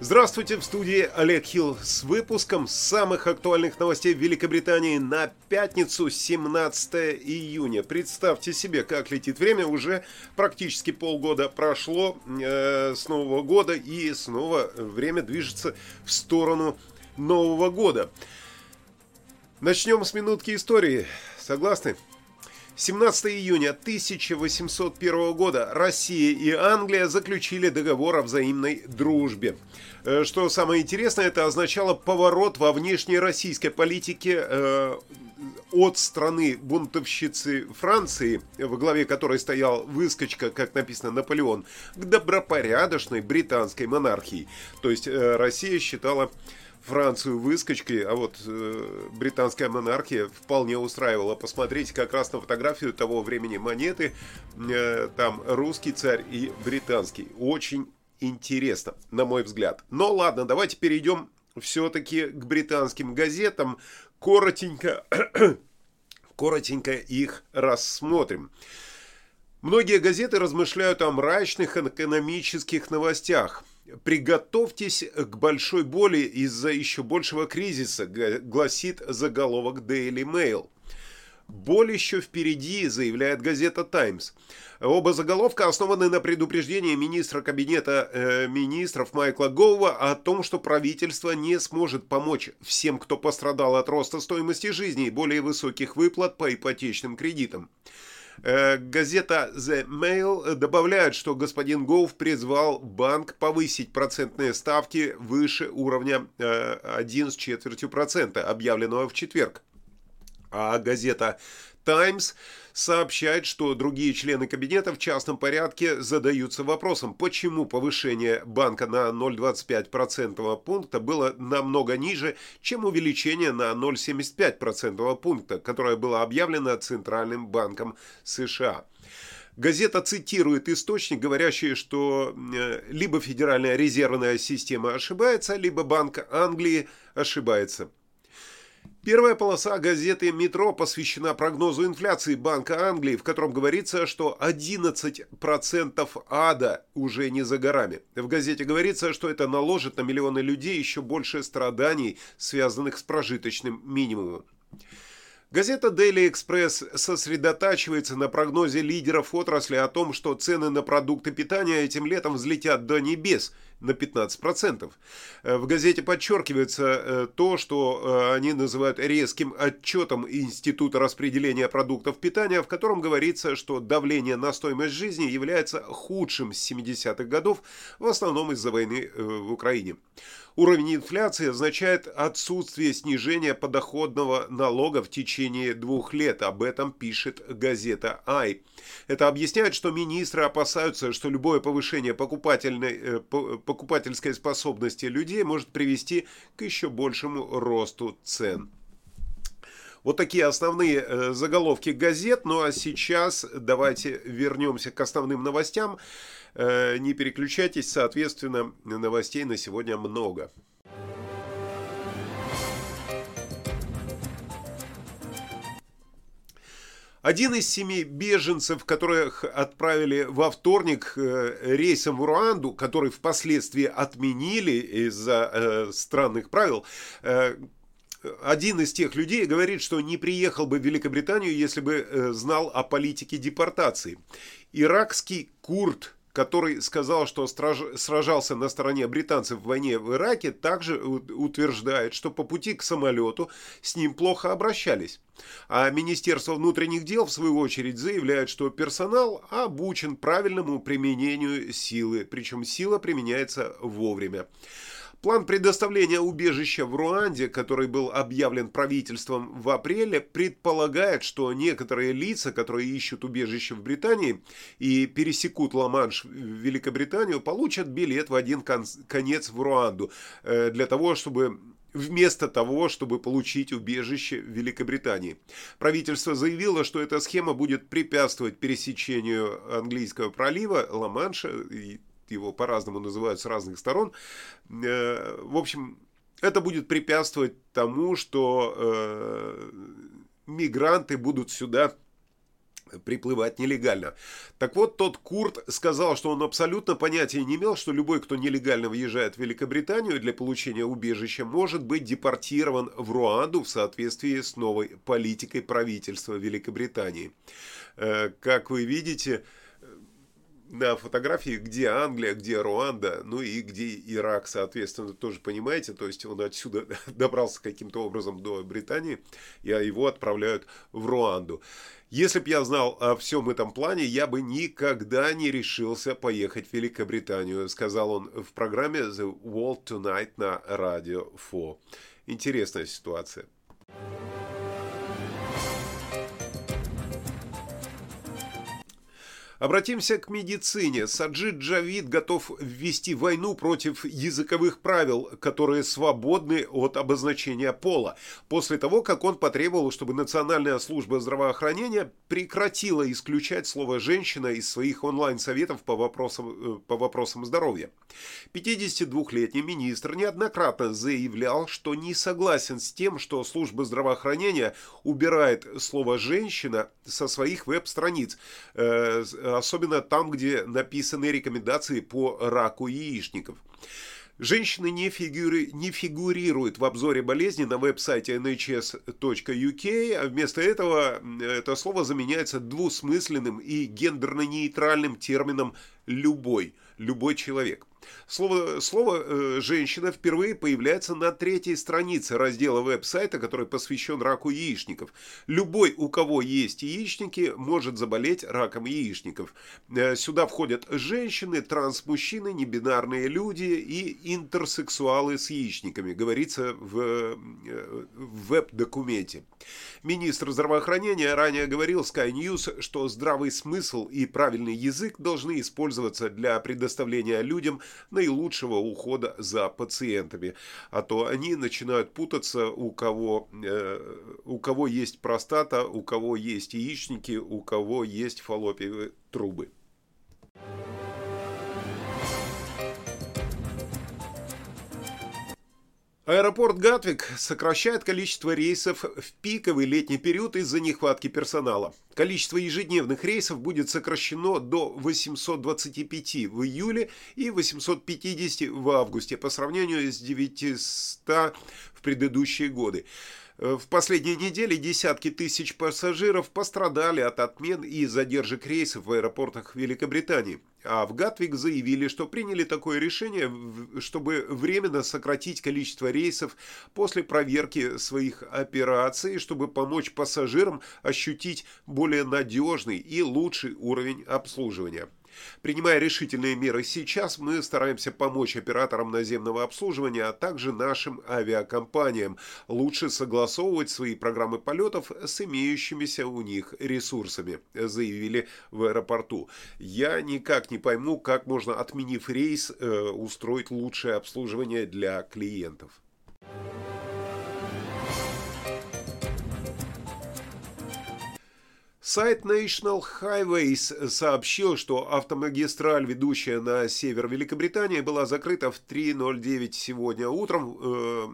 Здравствуйте, в студии Олег Хилл с выпуском самых актуальных новостей Великобритании на пятницу 17 июня. Представьте себе, как летит время, уже практически полгода прошло э, с Нового года и снова время движется в сторону Нового года. Начнем с минутки истории. Согласны? 17 июня 1801 года Россия и Англия заключили договор о взаимной дружбе. Э, что самое интересное, это означало поворот во внешней российской политике э, от страны бунтовщицы Франции, во главе которой стоял выскочка, как написано, Наполеон, к добропорядочной британской монархии. То есть э, Россия считала Францию выскочкой, а вот э, британская монархия вполне устраивала. Посмотрите как раз на фотографию того времени монеты, э, там русский царь и британский. Очень интересно, на мой взгляд. Но ладно, давайте перейдем все-таки к британским газетам. Коротенько, коротенько их рассмотрим. Многие газеты размышляют о мрачных экономических новостях – Приготовьтесь к большой боли из-за еще большего кризиса, гласит заголовок Daily Mail. Боль еще впереди, заявляет газета Times. Оба заголовка основаны на предупреждении министра кабинета э, министров Майкла Гоува о том, что правительство не сможет помочь всем, кто пострадал от роста стоимости жизни и более высоких выплат по ипотечным кредитам. Э, газета The Mail добавляет, что господин Гоув призвал банк повысить процентные ставки выше уровня 1 э, с четвертью процента, объявленного в четверг. А газета Times сообщает, что другие члены кабинета в частном порядке задаются вопросом, почему повышение банка на 0,25% пункта было намного ниже, чем увеличение на 0,75% пункта, которое было объявлено Центральным банком США. Газета цитирует источник, говорящий, что э, либо Федеральная резервная система ошибается, либо Банк Англии ошибается. Первая полоса газеты «Метро» посвящена прогнозу инфляции Банка Англии, в котором говорится, что 11% ада уже не за горами. В газете говорится, что это наложит на миллионы людей еще больше страданий, связанных с прожиточным минимумом. Газета Daily Express сосредотачивается на прогнозе лидеров отрасли о том, что цены на продукты питания этим летом взлетят до небес – на 15%. Э, в газете подчеркивается э, то, что э, они называют резким отчетом Института распределения продуктов питания, в котором говорится, что давление на стоимость жизни является худшим с 70-х годов, в основном из-за войны в Украине. Уровень инфляции означает отсутствие снижения подоходного налога в течение двух лет. Об этом пишет газета «Ай». Это объясняет, что министры опасаются, что любое повышение покупательной, э, покупательской способности людей может привести к еще большему росту цен. Вот такие основные э, заголовки газет. Ну а сейчас давайте вернемся к основным новостям. Э, не переключайтесь, соответственно, новостей на сегодня много. Один из семи беженцев, которых отправили во вторник э, рейсом в Руанду, который впоследствии отменили из-за странных правил, один из тех людей говорит, что не приехал бы в Великобританию, если бы э, знал о политике депортации. Иракский курд который сказал, что сражался на стороне британцев в войне в Ираке, также утверждает, что по пути к самолету с ним плохо обращались. А Министерство внутренних дел, в свою очередь, заявляет, что персонал обучен правильному применению силы, причем сила применяется вовремя. План предоставления убежища в Руанде, который был объявлен правительством в апреле, предполагает, что некоторые лица, которые ищут убежище в Британии и пересекут Ла-Манш в Великобританию, получат билет в один конец в Руанду э, для того, чтобы вместо того, чтобы получить убежище в Великобритании. Правительство заявило, что эта схема будет препятствовать пересечению английского пролива Ла-Манша его по-разному называют с разных сторон. Э, в общем, это будет препятствовать тому, что э, мигранты будут сюда приплывать нелегально. Так вот, тот Курт сказал, что он абсолютно понятия не имел, что любой, кто нелегально въезжает в Великобританию для получения убежища, может быть депортирован в Руанду в соответствии с новой политикой правительства Великобритании. Э, как вы видите, на фотографии, где Англия, где Руанда, ну и где Ирак, соответственно, тоже понимаете, то есть он отсюда добрался каким-то образом до Британии, и его отправляют в Руанду. Если бы я знал о всем этом плане, я бы никогда не решился поехать в Великобританию, сказал он в программе The World Tonight на Radio 4. Интересная ситуация. Обратимся к медицине. Саджид Джавид готов ввести войну против языковых правил, которые свободны от обозначения пола, после того, как он потребовал, чтобы Национальная служба здравоохранения прекратила исключать слово «женщина» из своих онлайн-советов по вопросам, э, по вопросам здоровья. 52-летний министр неоднократно заявлял, что не согласен с тем, что служба здравоохранения убирает слово «женщина» со своих веб-страниц, э, особенно там, где написаны рекомендации по раку яичников. Женщины не, фигури... не фигурируют в обзоре болезни на веб-сайте nhs.uk, а вместо этого это слово заменяется двусмысленным и гендерно-нейтральным термином «любой», «любой человек». Слово, слово э, «женщина» впервые появляется на третьей странице раздела веб-сайта, который посвящен раку яичников. Любой, у кого есть яичники, может заболеть раком яичников. Э, сюда входят женщины, транс-мужчины, небинарные люди и интерсексуалы с яичниками, говорится в, э, в веб-документе. Министр здравоохранения ранее говорил Sky News, что здравый смысл и правильный язык должны использоваться для предоставления людям наилучшего ухода за пациентами. А то они начинают путаться, у кого, э, у кого есть простата, у кого есть яичники, у кого есть фаллопиевые трубы. Аэропорт Гатвик сокращает количество рейсов в пиковый летний период из-за нехватки персонала. Количество ежедневных рейсов будет сокращено до 825 в июле и 850 в августе по сравнению с 900 в предыдущие годы. В последние недели десятки тысяч пассажиров пострадали от отмен и задержек рейсов в аэропортах Великобритании. А в Гатвик заявили, что приняли такое решение, чтобы временно сократить количество рейсов после проверки своих операций, чтобы помочь пассажирам ощутить более надежный и лучший уровень обслуживания. Принимая решительные меры сейчас, мы стараемся помочь операторам наземного обслуживания, а также нашим авиакомпаниям лучше согласовывать свои программы полетов с имеющимися у них ресурсами, заявили в аэропорту. Я никак не пойму, как можно, отменив рейс, э, устроить лучшее обслуживание для клиентов. Сайт National Highways сообщил, что автомагистраль, ведущая на север Великобритании, была закрыта в 3.09 сегодня утром э,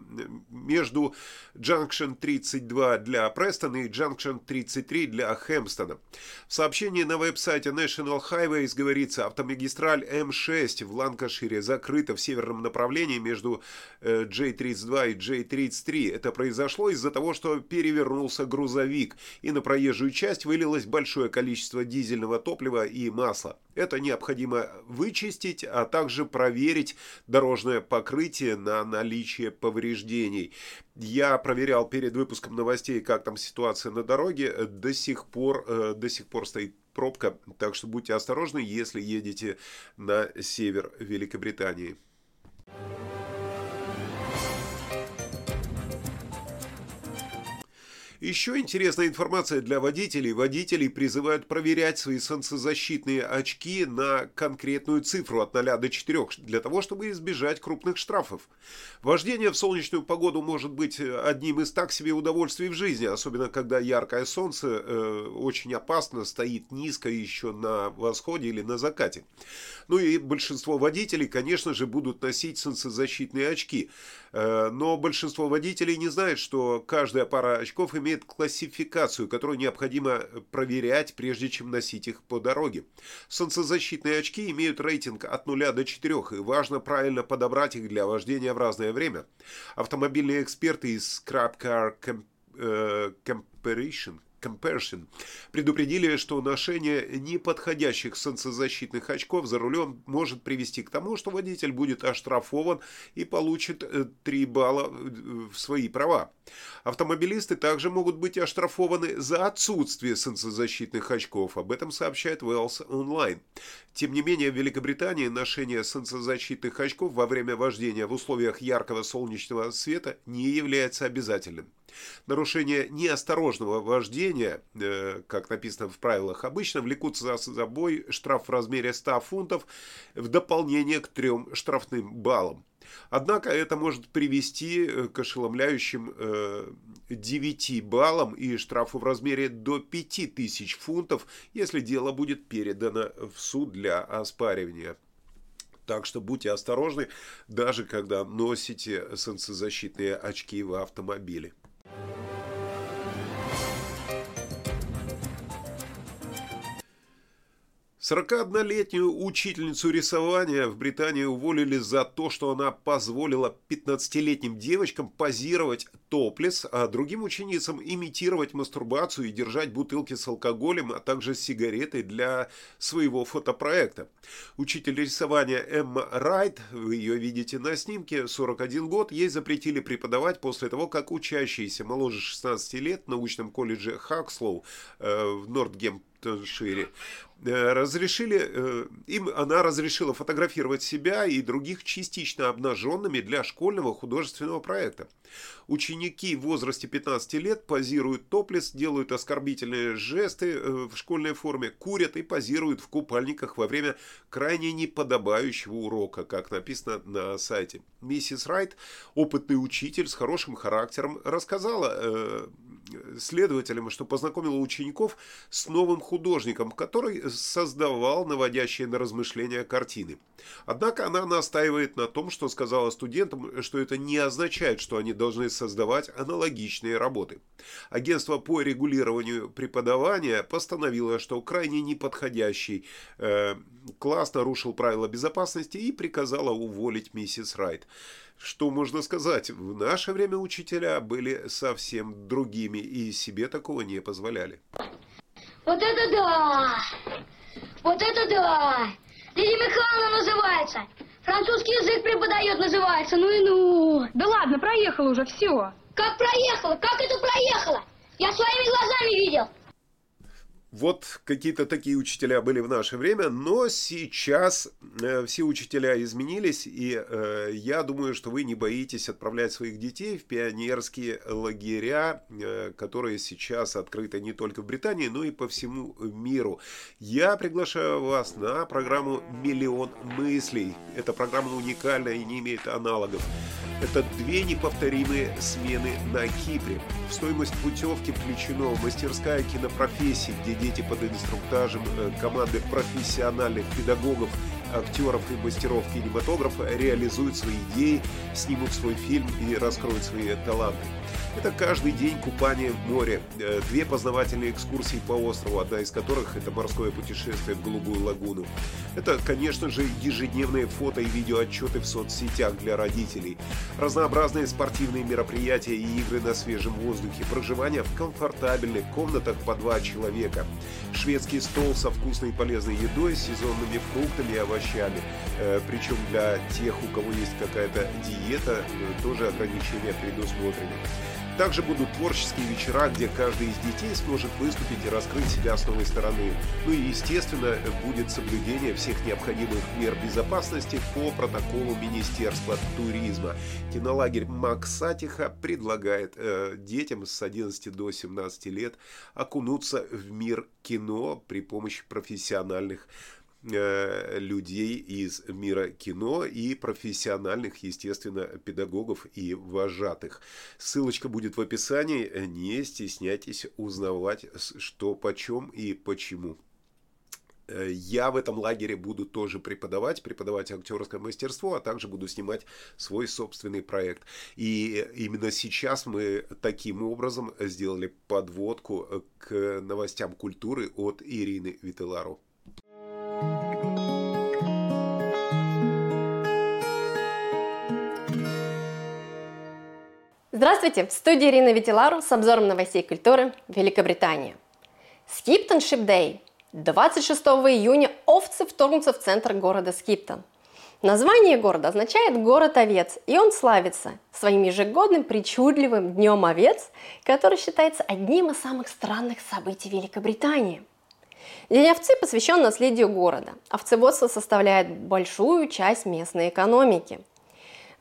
между Junction 32 для Престона и Junction 33 для Хэмпстона. В сообщении на веб-сайте National Highways говорится, автомагистраль М6 в Ланкашире закрыта в северном направлении между э, J32 и J33. Это произошло из-за того, что перевернулся грузовик и на проезжую часть вылез вылилось большое количество дизельного топлива и масла. Это необходимо вычистить, а также проверить дорожное покрытие на наличие повреждений. Я проверял перед выпуском новостей, как там ситуация на дороге. До сих пор, э, до сих пор стоит пробка, так что будьте осторожны, если едете на север Великобритании. Еще интересная информация для водителей. Водителей призывают проверять свои солнцезащитные очки на конкретную цифру от 0 до 4, для того, чтобы избежать крупных штрафов. Вождение в солнечную погоду может быть одним из так себе удовольствий в жизни, особенно когда яркое солнце э, очень опасно стоит низко еще на восходе или на закате. Ну и большинство водителей, конечно же, будут носить солнцезащитные очки. Э, но большинство водителей не знает, что каждая пара очков имеет имеет классификацию, которую необходимо проверять, прежде чем носить их по дороге. Солнцезащитные очки имеют рейтинг от 0 до 4, и важно правильно подобрать их для вождения в разное время. Автомобильные эксперты из Scrap Car э, Comparison Comparison предупредили, что ношение неподходящих солнцезащитных очков за рулем может привести к тому, что водитель будет оштрафован и получит 3 э, балла э, в свои права. Автомобилисты также могут быть оштрафованы за отсутствие солнцезащитных очков. Об этом сообщает Wells Online. Тем не менее, в Великобритании ношение солнцезащитных очков во время вождения в условиях яркого солнечного света не является обязательным. Нарушение неосторожного вождения, э, как написано в правилах, обычно влекут за собой штраф в размере 100 фунтов в дополнение к трем штрафным баллам. Однако это может привести э, к ошеломляющим 9 э, баллам и штрафу в размере до 5000 фунтов, если дело будет передано в суд для оспаривания. Так что будьте осторожны, даже когда носите солнцезащитные очки в автомобиле. 41-летнюю учительницу рисования в Британии уволили за то, что она позволила 15-летним девочкам позировать топлес, а другим ученицам имитировать мастурбацию и держать бутылки с алкоголем, а также сигареты для своего фотопроекта. Учитель рисования Эмма Райт, вы ее видите на снимке, 41 год, ей запретили преподавать после того, как учащиеся моложе 16 лет в научном колледже Хакслоу э, в Нортгемптоншире разрешили, э, им она разрешила фотографировать себя и других частично обнаженными для школьного художественного проекта. Ученики в возрасте 15 лет позируют топлес, делают оскорбительные жесты э, в школьной форме, курят и позируют в купальниках во время крайне неподобающего урока, как написано на сайте. Миссис Райт, опытный учитель с хорошим характером, рассказала следователям, что познакомила учеников с новым художником, который создавал наводящие на размышления картины. Однако она настаивает на том, что сказала студентам, что это не означает, что они должны создавать аналогичные работы. Агентство по регулированию преподавания постановило, что крайне неподходящий э, класс нарушил правила безопасности и приказало уволить миссис Райт. Что можно сказать, в наше время учителя были совсем другими и себе такого не позволяли. Вот это да! Вот это да! Лидия Михайловна называется. Французский язык преподает, называется. Ну и ну. Да ладно, проехала уже, все. Как проехала? Как это проехала? Я своими глазами видел. Вот какие-то такие учителя были в наше время, но сейчас э, все учителя изменились, и э, я думаю, что вы не боитесь отправлять своих детей в пионерские лагеря, э, которые сейчас открыты не только в Британии, но и по всему миру. Я приглашаю вас на программу «Миллион мыслей». Эта программа уникальна и не имеет аналогов. Это две неповторимые смены на Кипре. В стоимость путевки включено мастерская кинопрофессии, где дети под инструктажем э, команды профессиональных педагогов, актеров и мастеров кинематографа реализуют свои идеи, снимут свой фильм и раскроют свои таланты. Это каждый день купание в море, э, две познавательные экскурсии по острову, одна из которых это морское путешествие в Голубую лагуну. Это, конечно же, ежедневные фото и видеоотчеты в соцсетях для родителей, разнообразные спортивные мероприятия и игры на свежем воздухе, проживание в комфортабельных комнатах по два человека, шведский стол со вкусной и полезной едой, сезонными фруктами и овощами. Э, Причем для тех, у кого есть какая-то диета, э, тоже ограничения предусмотрены. Также будут творческие вечера, где каждый из детей сможет выступить и раскрыть себя с новой стороны. Ну и, естественно, будет соблюдение всех необходимых мер безопасности по протоколу Министерства туризма. Кинолагерь Максатиха предлагает э, детям с 11 до 17 лет окунуться в мир кино при помощи профессиональных людей из мира кино и профессиональных, естественно, педагогов и вожатых. Ссылочка будет в описании. Не стесняйтесь узнавать, что почем и почему. Э, я в этом лагере буду тоже преподавать, преподавать актерское мастерство, а также буду снимать свой собственный проект. И именно сейчас мы таким образом сделали подводку к новостям культуры от Ирины Вителару. Здравствуйте! В студии Ирина Витилару с обзором новостей культуры Великобритания. Skipton Ship Day. 26 июня овцы вторгнутся в центр города Скиптон. Название города означает «город овец», и он славится своим ежегодным причудливым днем овец, который считается одним из самых странных событий Великобритании. День овцы посвящен наследию города. Овцеводство составляет большую часть местной экономики –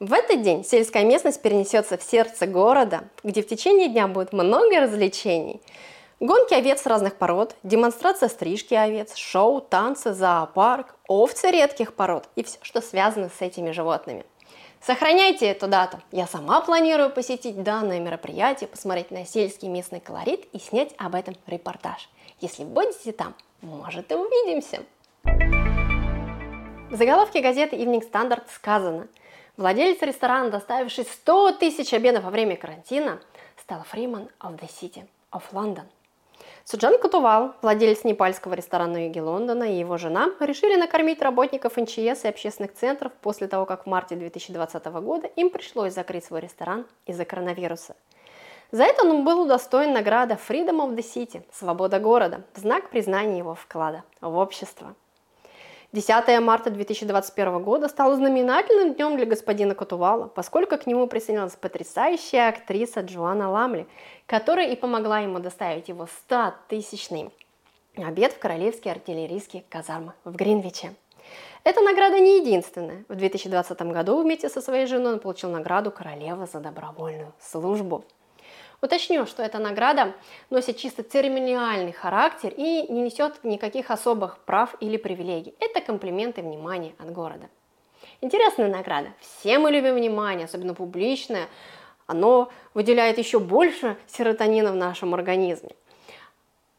в этот день сельская местность перенесется в сердце города, где в течение дня будет много развлечений. Гонки овец разных пород, демонстрация стрижки овец, шоу, танцы, зоопарк, овцы редких пород и все, что связано с этими животными. Сохраняйте эту дату. Я сама планирую посетить данное мероприятие, посмотреть на сельский местный колорит и снять об этом репортаж. Если будете там, может и увидимся. В заголовке газеты Evening Standard сказано – Владелец ресторана, доставивший 100 тысяч обедов во время карантина, стал Freeman of the City of London. Суджан Кутувал, владелец непальского ресторана на юге Лондона, и его жена решили накормить работников НЧС и общественных центров после того, как в марте 2020 года им пришлось закрыть свой ресторан из-за коронавируса. За это он был удостоен награды Freedom of the City – свобода города, в знак признания его вклада в общество – 10 марта 2021 года стало знаменательным днем для господина Котувала, поскольку к нему присоединилась потрясающая актриса Джоанна Ламли, которая и помогла ему доставить его 100-тысячный обед в Королевские артиллерийские казармы в Гринвиче. Эта награда не единственная. В 2020 году вместе со своей женой он получил награду королевы за добровольную службу. Уточню, что эта награда носит чисто церемониальный характер и не несет никаких особых прав или привилегий. Это комплименты и внимание от города. Интересная награда. Все мы любим внимание, особенно публичное. Оно выделяет еще больше серотонина в нашем организме.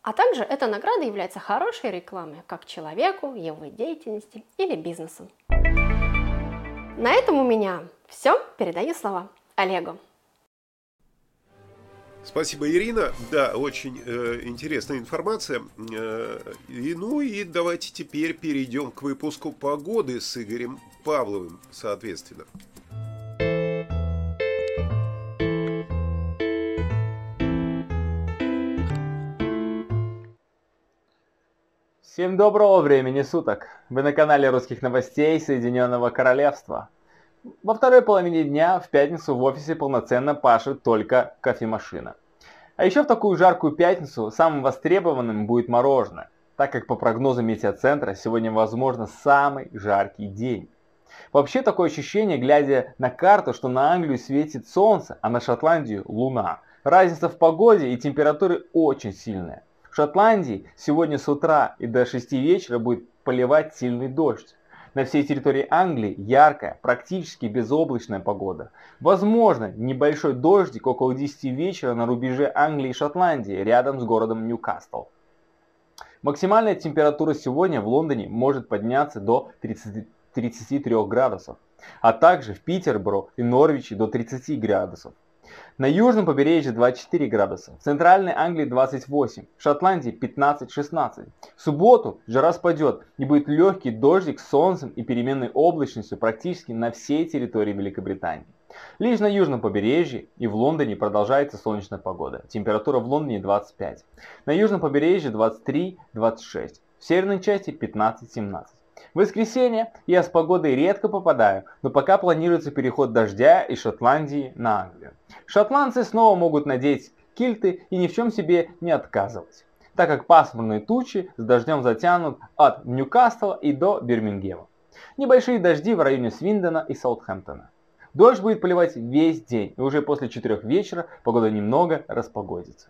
А также эта награда является хорошей рекламой как человеку, его деятельности или бизнесу. На этом у меня все. Передаю слова Олегу. Спасибо, Ирина. Да, очень э, интересная информация. Э, и, ну и давайте теперь перейдем к выпуску погоды с Игорем Павловым, соответственно. Всем доброго времени суток! Вы на канале русских новостей Соединенного Королевства. Во второй половине дня в пятницу в офисе полноценно пашет только кофемашина. А еще в такую жаркую пятницу самым востребованным будет мороженое, так как по прогнозам метеоцентра сегодня возможно самый жаркий день. Вообще такое ощущение, глядя на карту, что на Англию светит солнце, а на Шотландию луна. Разница в погоде и температуре очень сильная. В Шотландии сегодня с утра и до 6 вечера будет поливать сильный дождь. На всей территории Англии яркая, практически безоблачная погода. Возможно, небольшой дождик около 10 вечера на рубеже Англии и Шотландии, рядом с городом Ньюкасл. Максимальная температура сегодня в Лондоне может подняться до 30, 33 градусов, а также в Питерборо и Норвиче до 30 градусов. На южном побережье 24 градуса, в центральной Англии 28, в Шотландии 15-16. В субботу жара спадет и будет легкий дождик с солнцем и переменной облачностью практически на всей территории Великобритании. Лишь на южном побережье и в Лондоне продолжается солнечная погода. Температура в Лондоне 25. На южном побережье 23-26. В северной части 15-17. В воскресенье я с погодой редко попадаю, но пока планируется переход дождя из Шотландии на Англию. Шотландцы снова могут надеть кильты и ни в чем себе не отказывать, так как пасмурные тучи с дождем затянут от Ньюкасла и до Бирмингема. Небольшие дожди в районе Свиндона и Саутхэмптона. Дождь будет поливать весь день, и уже после 4 вечера погода немного распогодится.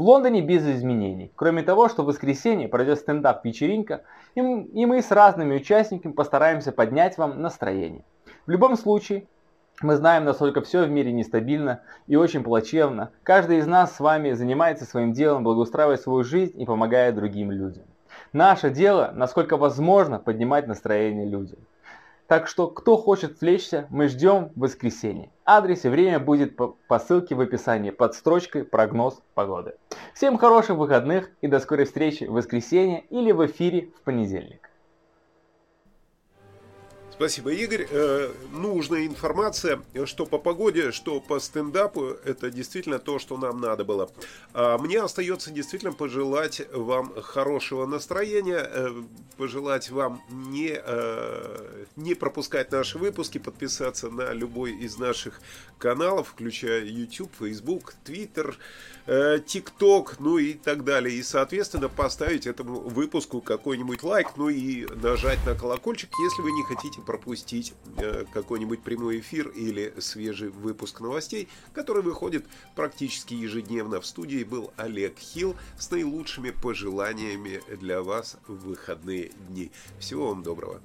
В Лондоне без изменений, кроме того, что в воскресенье пройдет стендап-вечеринка, и мы с разными участниками постараемся поднять вам настроение. В любом случае, мы знаем, насколько все в мире нестабильно и очень плачевно. Каждый из нас с вами занимается своим делом, благоустраивая свою жизнь и помогая другим людям. Наше дело, насколько возможно, поднимать настроение людям. Так что, кто хочет отвлечься, мы ждем в воскресенье. Адрес и время будет по ссылке в описании под строчкой «Прогноз погоды». Всем хороших выходных и до скорой встречи в воскресенье или в эфире в понедельник. Спасибо, Игорь. Э, нужная информация, что по погоде, что по стендапу, это действительно то, что нам надо было. А мне остается действительно пожелать вам хорошего настроения, э, пожелать вам не, э, не пропускать наши выпуски, подписаться на любой из наших каналов, включая YouTube, Facebook, Twitter, TikTok, ну и так далее. И, соответственно, поставить этому выпуску какой-нибудь лайк, ну и нажать на колокольчик, если вы не хотите пропустить э, какой-нибудь прямой эфир или свежий выпуск новостей, который выходит практически ежедневно. В студии был Олег Хилл с наилучшими пожеланиями для вас в выходные дни. Всего вам доброго.